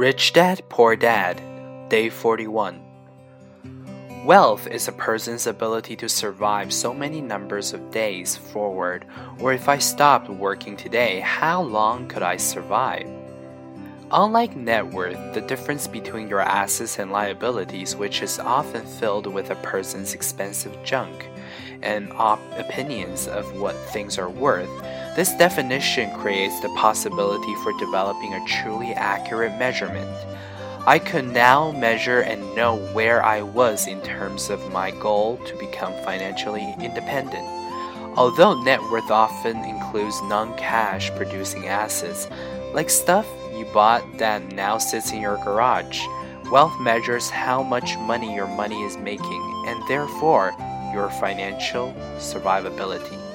Rich Dad, Poor Dad, Day 41. Wealth is a person's ability to survive so many numbers of days forward, or if I stopped working today, how long could I survive? Unlike net worth, the difference between your assets and liabilities, which is often filled with a person's expensive junk and op- opinions of what things are worth, this definition creates the possibility for developing a truly accurate measurement. I could now measure and know where I was in terms of my goal to become financially independent. Although net worth often includes non cash producing assets, like stuff you bought that now sits in your garage. Wealth measures how much money your money is making and therefore your financial survivability.